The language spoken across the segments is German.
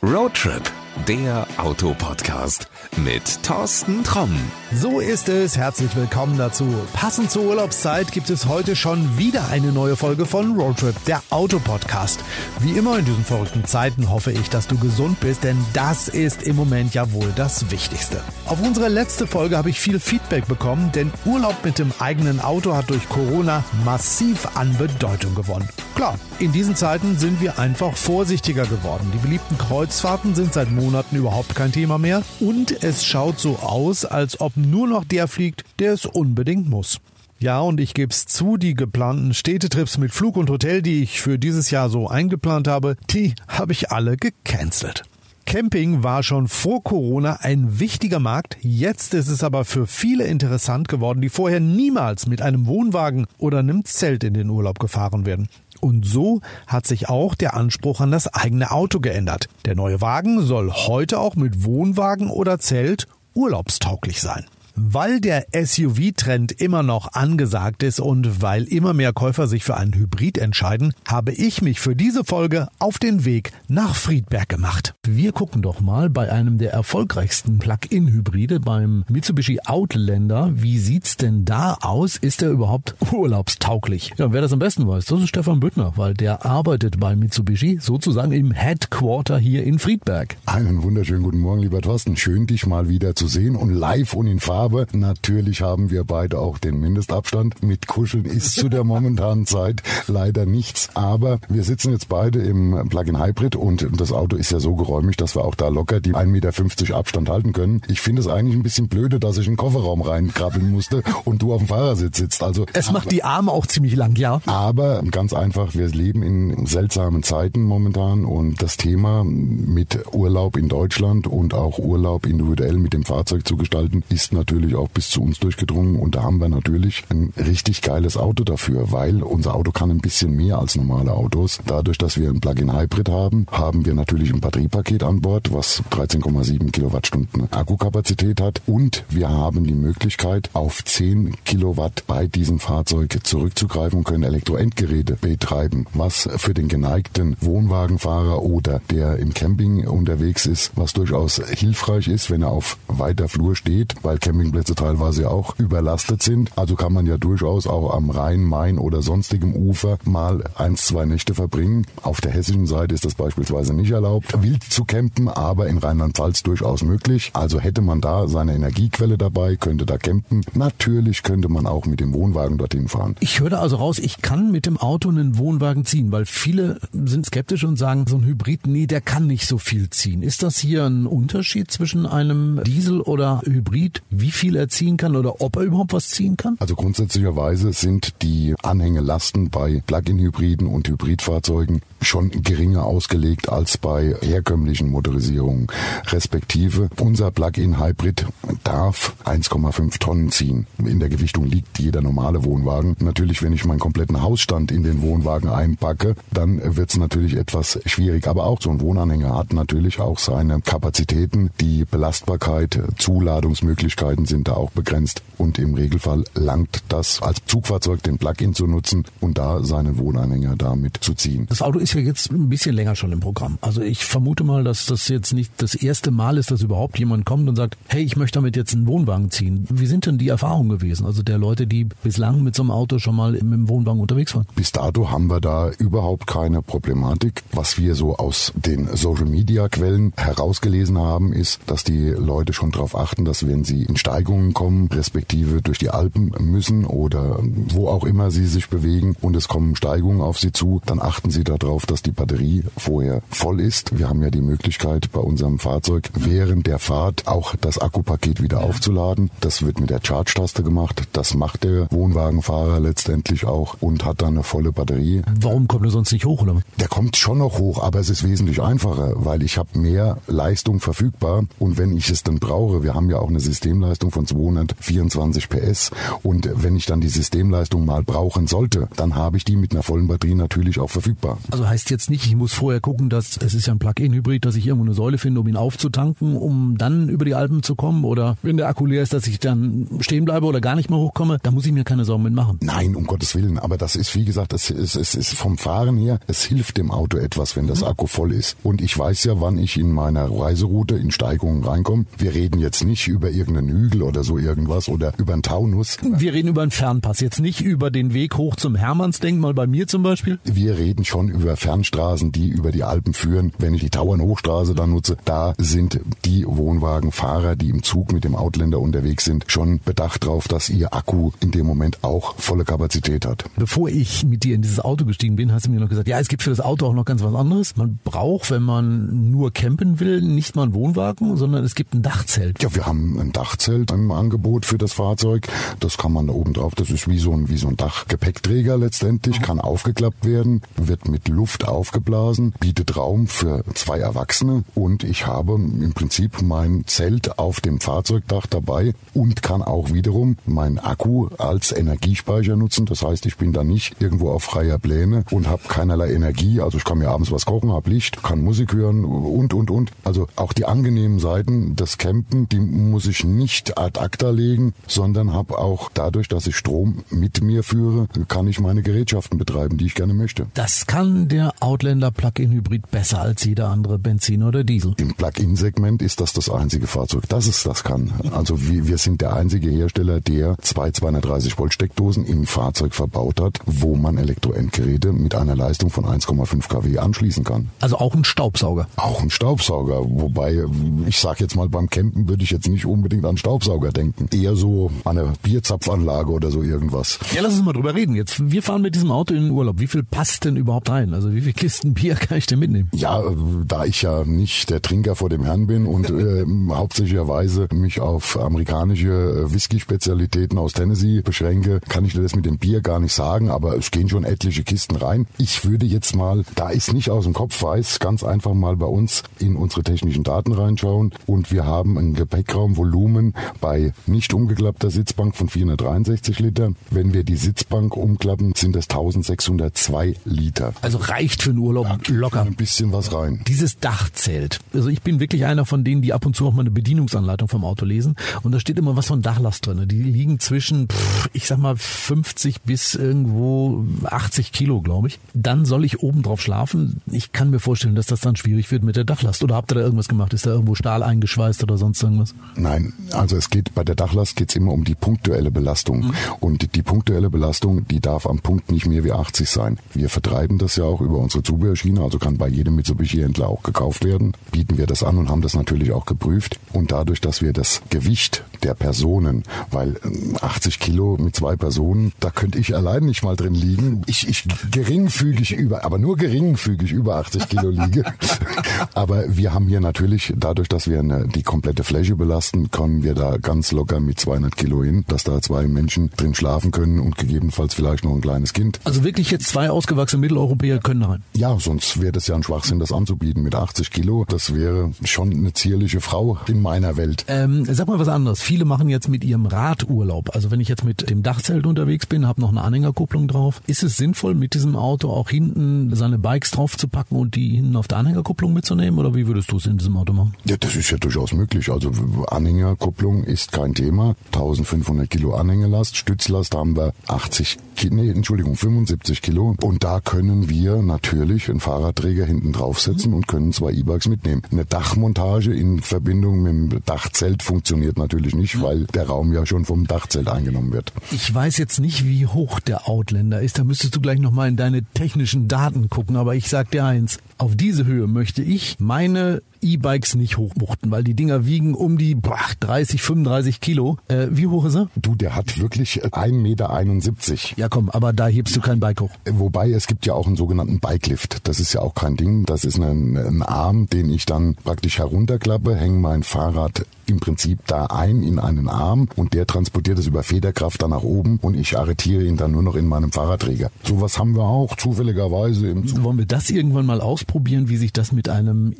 Roadtrip, der Autopodcast mit Thorsten Tromm. So ist es. Herzlich willkommen dazu. Passend zur Urlaubszeit gibt es heute schon wieder eine neue Folge von Roadtrip, der Autopodcast. Wie immer in diesen verrückten Zeiten hoffe ich, dass du gesund bist, denn das ist im Moment ja wohl das Wichtigste. Auf unsere letzte Folge habe ich viel Feedback bekommen, denn Urlaub mit dem eigenen Auto hat durch Corona massiv an Bedeutung gewonnen. Klar, in diesen Zeiten sind wir einfach vorsichtiger geworden. Die beliebten Kreuzfahrten sind seit Monaten überhaupt kein Thema mehr und es schaut so aus, als ob nur noch der fliegt, der es unbedingt muss. Ja, und ich gebe es zu, die geplanten Städtetrips mit Flug und Hotel, die ich für dieses Jahr so eingeplant habe, die habe ich alle gecancelt. Camping war schon vor Corona ein wichtiger Markt, jetzt ist es aber für viele interessant geworden, die vorher niemals mit einem Wohnwagen oder einem Zelt in den Urlaub gefahren werden. Und so hat sich auch der Anspruch an das eigene Auto geändert. Der neue Wagen soll heute auch mit Wohnwagen oder Zelt urlaubstauglich sein. Weil der SUV-Trend immer noch angesagt ist und weil immer mehr Käufer sich für einen Hybrid entscheiden, habe ich mich für diese Folge auf den Weg nach Friedberg gemacht. Wir gucken doch mal bei einem der erfolgreichsten Plug-in-Hybride, beim Mitsubishi Outlander. Wie sieht's denn da aus? Ist er überhaupt urlaubstauglich? Ja, wer das am besten weiß, das ist Stefan Büttner, weil der arbeitet bei Mitsubishi sozusagen im Headquarter hier in Friedberg. Einen wunderschönen guten Morgen, lieber Thorsten. Schön, dich mal wieder zu sehen und live und in Farbe aber natürlich haben wir beide auch den Mindestabstand. Mit Kuscheln ist zu der momentanen Zeit leider nichts. Aber wir sitzen jetzt beide im Plug-in Hybrid und das Auto ist ja so geräumig, dass wir auch da locker die 1,50 Meter Abstand halten können. Ich finde es eigentlich ein bisschen blöde, dass ich in den Kofferraum reinkrabbeln musste und du auf dem Fahrersitz sitzt. Also es macht die Arme auch ziemlich lang, ja. Aber ganz einfach, wir leben in seltsamen Zeiten momentan und das Thema mit Urlaub in Deutschland und auch Urlaub individuell mit dem Fahrzeug zu gestalten, ist natürlich natürlich auch bis zu uns durchgedrungen und da haben wir natürlich ein richtig geiles Auto dafür, weil unser Auto kann ein bisschen mehr als normale Autos. Dadurch, dass wir ein Plug-in-Hybrid haben, haben wir natürlich ein Batteriepaket an Bord, was 13,7 Kilowattstunden Akkukapazität hat und wir haben die Möglichkeit, auf 10 Kilowatt bei diesem Fahrzeug zurückzugreifen und können Elektroendgeräte betreiben, was für den geneigten Wohnwagenfahrer oder der im Camping unterwegs ist, was durchaus hilfreich ist, wenn er auf weiter Flur steht, weil Camping Campingplätze teilweise auch überlastet sind. Also kann man ja durchaus auch am Rhein, Main oder sonstigem Ufer mal eins, zwei Nächte verbringen. Auf der hessischen Seite ist das beispielsweise nicht erlaubt, wild zu campen, aber in Rheinland-Pfalz durchaus möglich. Also hätte man da seine Energiequelle dabei, könnte da campen. Natürlich könnte man auch mit dem Wohnwagen dorthin fahren. Ich höre also raus, ich kann mit dem Auto einen Wohnwagen ziehen, weil viele sind skeptisch und sagen, so ein Hybrid, nee, der kann nicht so viel ziehen. Ist das hier ein Unterschied zwischen einem Diesel oder Hybrid? Wie viel er ziehen kann oder ob er überhaupt was ziehen kann? Also grundsätzlicherweise sind die Anhängelasten bei Plug-in-Hybriden und Hybridfahrzeugen schon geringer ausgelegt als bei herkömmlichen Motorisierungen. Respektive unser Plug-in-Hybrid darf 1,5 Tonnen ziehen. In der Gewichtung liegt jeder normale Wohnwagen. Natürlich, wenn ich meinen kompletten Hausstand in den Wohnwagen einpacke, dann wird es natürlich etwas schwierig. Aber auch so ein Wohnanhänger hat natürlich auch seine Kapazitäten. Die Belastbarkeit, Zuladungsmöglichkeiten sind da auch begrenzt und im Regelfall langt das als Zugfahrzeug den Plug-in zu nutzen und da seinen Wohnanhänger damit zu ziehen. Das Auto ist ja jetzt ein bisschen länger schon im Programm. Also ich vermute mal, dass das jetzt nicht das erste Mal ist, dass überhaupt jemand kommt und sagt, hey, ich möchte damit jetzt einen Wohnwagen ziehen. Wie sind denn die Erfahrungen gewesen? Also der Leute, die bislang mit so einem Auto schon mal im Wohnwagen unterwegs waren? Bis dato haben wir da überhaupt keine Problematik. Was wir so aus den Social Media Quellen herausgelesen haben, ist, dass die Leute schon darauf achten, dass wenn sie in Stein Steigungen kommen, respektive durch die Alpen müssen oder wo auch immer sie sich bewegen und es kommen Steigungen auf sie zu, dann achten sie darauf, dass die Batterie vorher voll ist. Wir haben ja die Möglichkeit bei unserem Fahrzeug während der Fahrt auch das Akkupaket wieder aufzuladen. Das wird mit der Charge-Taste gemacht. Das macht der Wohnwagenfahrer letztendlich auch und hat dann eine volle Batterie. Warum kommt er sonst nicht hoch, oder? Der kommt schon noch hoch, aber es ist wesentlich einfacher, weil ich habe mehr Leistung verfügbar und wenn ich es dann brauche, wir haben ja auch eine Systemleistung Systemleistung von 224 PS. Und wenn ich dann die Systemleistung mal brauchen sollte, dann habe ich die mit einer vollen Batterie natürlich auch verfügbar. Also heißt jetzt nicht, ich muss vorher gucken, dass es ist ja ein Plug-in-Hybrid, dass ich irgendwo eine Säule finde, um ihn aufzutanken, um dann über die Alpen zu kommen oder wenn der Akku leer ist, dass ich dann stehen bleibe oder gar nicht mehr hochkomme, da muss ich mir keine Sorgen mitmachen. Nein, um Gottes Willen. Aber das ist, wie gesagt, es ist, es ist vom Fahren her, es hilft dem Auto etwas, wenn das mhm. Akku voll ist. Und ich weiß ja, wann ich in meiner Reiseroute in Steigungen reinkomme. Wir reden jetzt nicht über irgendeinen Hügel oder so irgendwas oder über einen Taunus. Wir reden über einen Fernpass, jetzt nicht über den Weg hoch zum Hermannsdenkmal bei mir zum Beispiel. Wir reden schon über Fernstraßen, die über die Alpen führen. Wenn ich die Tauernhochstraße dann nutze, da sind die Wohnwagenfahrer, die im Zug mit dem Outlander unterwegs sind, schon bedacht darauf, dass ihr Akku in dem Moment auch volle Kapazität hat. Bevor ich mit dir in dieses Auto gestiegen bin, hast du mir noch gesagt, ja, es gibt für das Auto auch noch ganz was anderes. Man braucht, wenn man nur campen will, nicht mal einen Wohnwagen, sondern es gibt ein Dachzelt. Ja, wir haben ein Dachzelt im Angebot für das Fahrzeug. Das kann man da oben drauf, das ist wie so ein, wie so ein Dachgepäckträger letztendlich, mhm. kann aufgeklappt werden, wird mit Luft aufgeblasen, bietet Raum für zwei Erwachsene und ich habe im Prinzip mein Zelt auf dem Fahrzeugdach dabei und kann auch wiederum meinen Akku als Energiespeicher nutzen. Das heißt, ich bin da nicht irgendwo auf freier Pläne und habe keinerlei Energie. Also ich kann mir abends was kochen, habe Licht, kann Musik hören und, und, und. Also auch die angenehmen Seiten des Campen, die muss ich nicht ad acta legen, sondern habe auch dadurch, dass ich Strom mit mir führe, kann ich meine Gerätschaften betreiben, die ich gerne möchte. Das kann der Outlander Plug-in Hybrid besser als jeder andere Benzin oder Diesel. Im Plug-in-Segment ist das das einzige Fahrzeug, das es das kann. Also wir sind der einzige Hersteller, der zwei 230 Volt Steckdosen im Fahrzeug verbaut hat, wo man Elektroendgeräte mit einer Leistung von 1,5 kW anschließen kann. Also auch ein Staubsauger. Auch ein Staubsauger, wobei ich sage jetzt mal beim Campen würde ich jetzt nicht unbedingt an Staubsauger denken, eher so an eine Bierzapfanlage oder so irgendwas. Ja, lass uns mal drüber reden. Jetzt wir fahren mit diesem Auto in den Urlaub. Wie viel passt denn überhaupt rein? Also wie viele Kisten Bier kann ich denn mitnehmen? Ja, da ich ja nicht der Trinker vor dem Herrn bin und äh, hauptsächlicherweise mich auf amerikanische äh, Whisky-Spezialitäten aus Tennessee beschränke, kann ich dir das mit dem Bier gar nicht sagen, aber es gehen schon etliche Kisten rein. Ich würde jetzt mal, da ich es nicht aus dem Kopf weiß, ganz einfach mal bei uns in unsere technischen Daten reinschauen und wir haben ein Gepäckraumvolumen bei nicht umgeklappter Sitzbank von 463 Liter. Wenn wir die Sitzbank umklappen, sind das 1602 Liter. Also reicht für den Urlaub ja, locker. Ein bisschen was rein. Dieses Dachzelt. Also ich bin wirklich einer von denen, die ab und zu auch mal eine Bedienungsanleitung vom Auto lesen und da steht immer was von Dachlast drin. Die liegen zwischen, ich sag mal, 50 bis irgendwo 80 Kilo, glaube ich. Dann soll ich oben drauf schlafen. Ich kann mir vorstellen, dass das dann schwierig wird mit der Dachlast. Oder habt ihr da irgendwas gemacht? Ist da irgendwo Stahl eingeschweißt oder sonst irgendwas? Nein, also es geht bei der Dachlast geht's immer um die punktuelle Belastung. Mhm. Und die punktuelle Belastung, die darf am Punkt nicht mehr wie 80 sein. Wir vertreiben das ja auch über unsere Zubehörschiene, also kann bei jedem Mitsubishi-Händler auch gekauft werden. Bieten wir das an und haben das natürlich auch geprüft. Und dadurch, dass wir das Gewicht der Personen, weil 80 ähm, Kilo mit zwei Personen, da könnte ich allein nicht mal drin liegen. Ich, ich geringfügig über, aber nur geringfügig über 80 Kilo liege. aber wir haben hier natürlich, dadurch, dass wir eine, die komplette Fläche belasten, kommen wir da ganz locker mit 200 Kilo hin, dass da zwei Menschen drin schlafen können und gegebenenfalls vielleicht noch ein kleines Kind. Also wirklich jetzt zwei ausgewachsene Mitteleuropäer können rein? Ja, sonst wäre das ja ein Schwachsinn, das anzubieten mit 80 Kilo. Das wäre schon eine zierliche Frau in meiner Welt. Ähm, sag mal was anderes. Viele machen jetzt mit ihrem Radurlaub. Also wenn ich jetzt mit dem Dachzelt unterwegs bin, habe noch eine Anhängerkupplung drauf. Ist es sinnvoll, mit diesem Auto auch hinten seine Bikes draufzupacken und die hinten auf der Anhängerkupplung mitzunehmen? Oder wie würdest du es in diesem Auto machen? Ja, das ist ja durchaus möglich. Also Anhängerkupplung ist kein Thema. 1500 Kilo Anhängelast, Stützlast haben wir 80 Kilo, nee, Entschuldigung, 75 Kilo. Und da können wir natürlich einen Fahrradträger hinten draufsetzen und können zwei E-Bikes mitnehmen. Eine Dachmontage in Verbindung mit dem Dachzelt funktioniert natürlich nicht, weil der Raum ja schon vom Dachzelt eingenommen wird. Ich weiß jetzt nicht, wie hoch der Outlander ist. Da müsstest du gleich nochmal in deine technischen Daten gucken. Aber ich sag dir eins. Auf diese Höhe möchte ich meine E-Bikes nicht hochbuchten, weil die Dinger wiegen um die boah, 30, 35 Kilo. Äh, wie hoch ist er? Du, der hat wirklich 1,71 Meter. Ja komm, aber da hebst du kein Bike hoch. Wobei es gibt ja auch einen sogenannten Bikelift. Das ist ja auch kein Ding. Das ist ein, ein Arm, den ich dann praktisch herunterklappe, hänge mein Fahrrad im Prinzip da ein in einen Arm und der transportiert es über Federkraft dann nach oben und ich arretiere ihn dann nur noch in meinem Fahrradträger. Sowas haben wir auch zufälligerweise im Zug. Wollen wir das irgendwann mal ausprobieren, wie sich das mit einem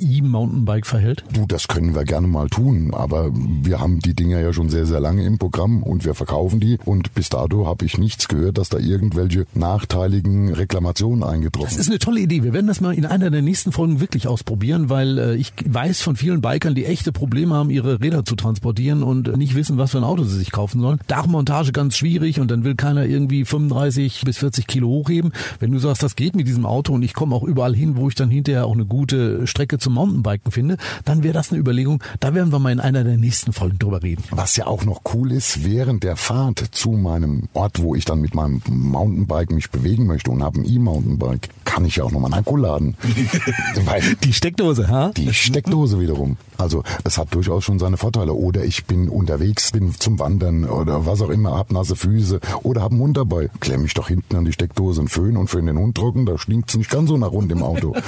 E-Mountainbike verhält? Du, das können wir gerne mal tun, aber wir haben die Dinger ja schon sehr, sehr lange im Programm und wir verkaufen die und bis dato habe ich nichts gehört, dass da irgendwelche nachteiligen Reklamationen eingetroffen sind. Das ist eine tolle Idee. Wir werden das mal in einer der nächsten Folgen wirklich ausprobieren, weil äh, ich weiß von vielen Bikern, die echte Probleme haben, ihre Räder zu transportieren und nicht wissen, was für ein Auto sie sich kaufen sollen. Dachmontage ganz schwierig und dann will keiner irgendwie 35 bis 40 Kilo hochheben. Wenn du sagst, das geht mit diesem Auto und ich komme auch überall hin, wo ich dann hinterher auch eine gute Strecke zum Mountainbiken finde, dann wäre das eine Überlegung. Da werden wir mal in einer der nächsten Folgen drüber reden. Was ja auch noch cool ist, während der Fahrt zu meinem Ort, wo ich dann mit meinem Mountainbike mich bewegen möchte und habe ein E-Mountainbike, kann ich ja auch nochmal einen Akku laden. Weil die Steckdose, ha? Die Steckdose wiederum. Also es hat durchaus schon seine Vorteile. Oder ich bin unterwegs, bin zum Wandern oder was auch immer, hab nasse Füße oder hab einen Hund dabei. Klemm mich doch hinten an die Steckdose einen Föhn und für den Hund trocken, da stinkt's nicht ganz so nach rund im Auto.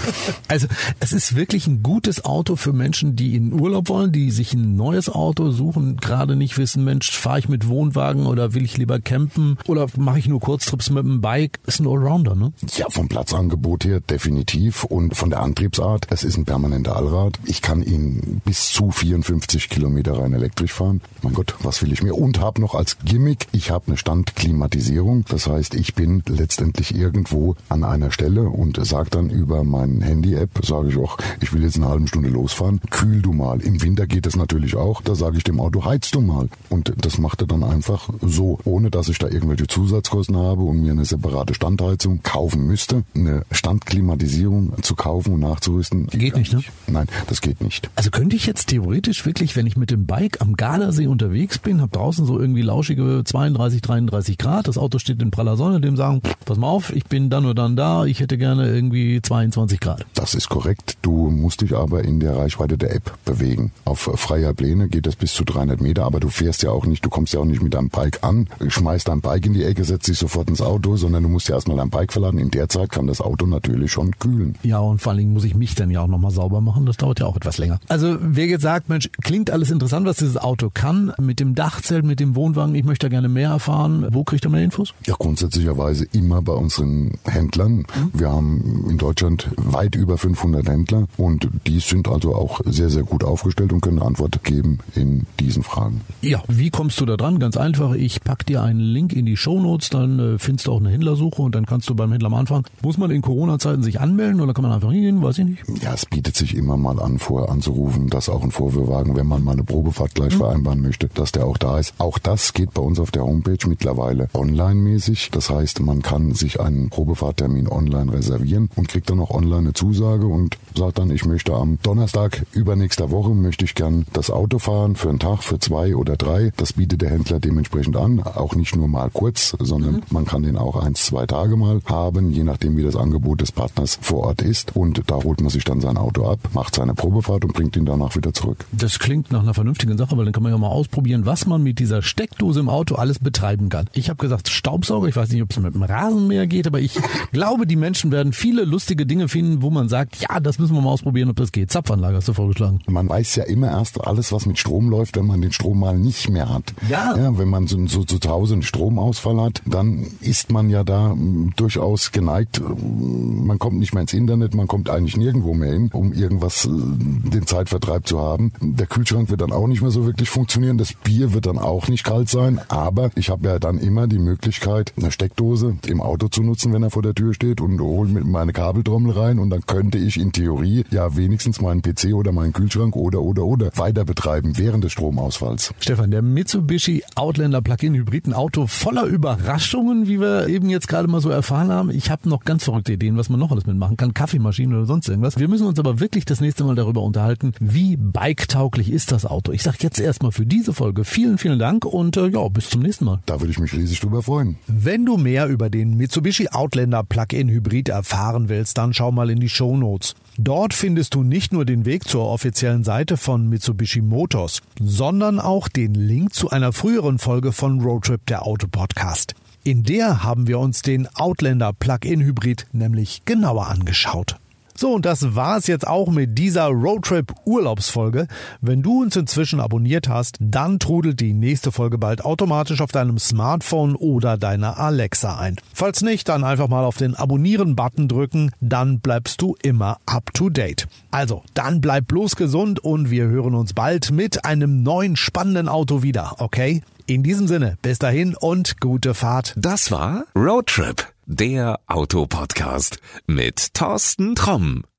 Also es ist wirklich ein gutes Auto für Menschen, die in Urlaub wollen, die sich ein neues Auto suchen, gerade nicht wissen, Mensch, fahre ich mit Wohnwagen oder will ich lieber campen oder mache ich nur Kurztrips mit dem Bike? Ist ein Allrounder, ne? Ja, vom Platzangebot her definitiv und von der Antriebsart, es ist ein permanenter Allrad. Ich kann ihn bis zu 54 Kilometer rein elektrisch fahren. Mein Gott, was will ich mehr? Und habe noch als Gimmick, ich habe eine Standklimatisierung. Das heißt, ich bin letztendlich irgendwo an einer Stelle und sage dann über mein Handy-App, sage ich auch, ich will jetzt eine halbe Stunde losfahren, kühl du mal. Im Winter geht es natürlich auch, da sage ich dem Auto, heiz du mal. Und das macht er dann einfach so, ohne dass ich da irgendwelche Zusatzkosten habe und mir eine separate Standheizung kaufen müsste. Eine Standklimatisierung zu kaufen und nachzurüsten. Geht nicht, ne? Nein, das geht nicht. Also könnte ich jetzt theoretisch wirklich, wenn ich mit dem Bike am Gardasee unterwegs bin, habe draußen so irgendwie lauschige 32, 33 Grad, das Auto steht in praller Sonne, dem sagen, pass mal auf, ich bin dann oder dann da, ich hätte gerne irgendwie 22 Grad. Das ist korrekt. Du musst dich aber in der Reichweite der App bewegen. Auf freier Pläne geht das bis zu 300 Meter, aber du fährst ja auch nicht, du kommst ja auch nicht mit deinem Bike an, schmeißt dein Bike in die Ecke, setzt dich sofort ins Auto, sondern du musst ja erstmal dein Bike verladen. In der Zeit kann das Auto natürlich schon kühlen. Ja, und vor allen Dingen muss ich mich dann ja auch nochmal sauber machen. Das dauert ja auch etwas länger. Also wer jetzt sagt, Mensch, klingt alles interessant, was dieses Auto kann, mit dem Dachzelt, mit dem Wohnwagen, ich möchte da gerne mehr erfahren. Wo kriegt er mehr Infos? Ja, grundsätzlicherweise immer bei unseren Händlern. Mhm. Wir haben in Deutschland weit über 500 Händler und die sind also auch sehr, sehr gut aufgestellt und können Antwort geben in diesen Fragen. Ja, wie kommst du da dran? Ganz einfach, ich pack dir einen Link in die Shownotes, dann äh, findest du auch eine Händlersuche und dann kannst du beim Händler am Anfang. Muss man in Corona-Zeiten sich anmelden oder kann man einfach hingehen? Weiß ich nicht. Ja, es bietet sich immer mal an, vorher anzurufen, dass auch ein Vorführwagen, wenn man mal eine Probefahrt gleich mhm. vereinbaren möchte, dass der auch da ist. Auch das geht bei uns auf der Homepage mittlerweile online-mäßig. Das heißt, man kann sich einen Probefahrttermin online reservieren und kriegt dann auch online eine Zusage und sagt dann, ich möchte am Donnerstag übernächster Woche möchte ich gern das Auto fahren für einen Tag, für zwei oder drei. Das bietet der Händler dementsprechend an. Auch nicht nur mal kurz, sondern mhm. man kann den auch eins, zwei Tage mal haben, je nachdem wie das Angebot des Partners vor Ort ist. Und da holt man sich dann sein Auto ab, macht seine Probefahrt und bringt ihn danach wieder zurück. Das klingt nach einer vernünftigen Sache, weil dann kann man ja mal ausprobieren, was man mit dieser Steckdose im Auto alles betreiben kann. Ich habe gesagt Staubsauger, ich weiß nicht, ob es mit dem Rasenmäher geht, aber ich glaube, die Menschen werden viele lustige Dinge finden, wo man sagt, ja, das müssen wir mal ausprobieren, ob das geht. Zapfanlage hast du vorgeschlagen. Man weiß ja immer erst alles, was mit Strom läuft, wenn man den Strom mal nicht mehr hat. Ja. ja wenn man so, so, zu Hause einen Stromausfall hat, dann ist man ja da m, durchaus geneigt. Man kommt nicht mehr ins Internet, man kommt eigentlich nirgendwo mehr hin, um irgendwas, äh, den Zeitvertreib zu haben. Der Kühlschrank wird dann auch nicht mehr so wirklich funktionieren. Das Bier wird dann auch nicht kalt sein. Aber ich habe ja dann immer die Möglichkeit, eine Steckdose im Auto zu nutzen, wenn er vor der Tür steht und hole mit meine Kabeltrommel rein und dann könnte ich in Theorie ja wenigstens meinen PC oder meinen Kühlschrank oder oder oder weiter betreiben während des Stromausfalls. Stefan, der Mitsubishi Outlander Plug-in Hybrid, ein Auto voller Überraschungen, wie wir eben jetzt gerade mal so erfahren haben. Ich habe noch ganz verrückte Ideen, was man noch alles mitmachen kann, Kaffeemaschinen oder sonst irgendwas. Wir müssen uns aber wirklich das nächste Mal darüber unterhalten, wie biketauglich ist das Auto. Ich sage jetzt erstmal für diese Folge vielen, vielen Dank und äh, ja, bis zum nächsten Mal. Da würde ich mich riesig drüber freuen. Wenn du mehr über den Mitsubishi Outlander Plug-in Hybrid erfahren willst, dann schau mal in die Show Notes. Dort findest du nicht nur den Weg zur offiziellen Seite von Mitsubishi Motors, sondern auch den Link zu einer früheren Folge von Roadtrip der Auto Podcast. In der haben wir uns den Outlander Plug-in Hybrid nämlich genauer angeschaut. So, und das war's jetzt auch mit dieser Roadtrip Urlaubsfolge. Wenn du uns inzwischen abonniert hast, dann trudelt die nächste Folge bald automatisch auf deinem Smartphone oder deiner Alexa ein. Falls nicht, dann einfach mal auf den Abonnieren-Button drücken, dann bleibst du immer up to date. Also, dann bleib bloß gesund und wir hören uns bald mit einem neuen spannenden Auto wieder, okay? In diesem Sinne, bis dahin und gute Fahrt. Das war Roadtrip, der Autopodcast mit Thorsten Tromm.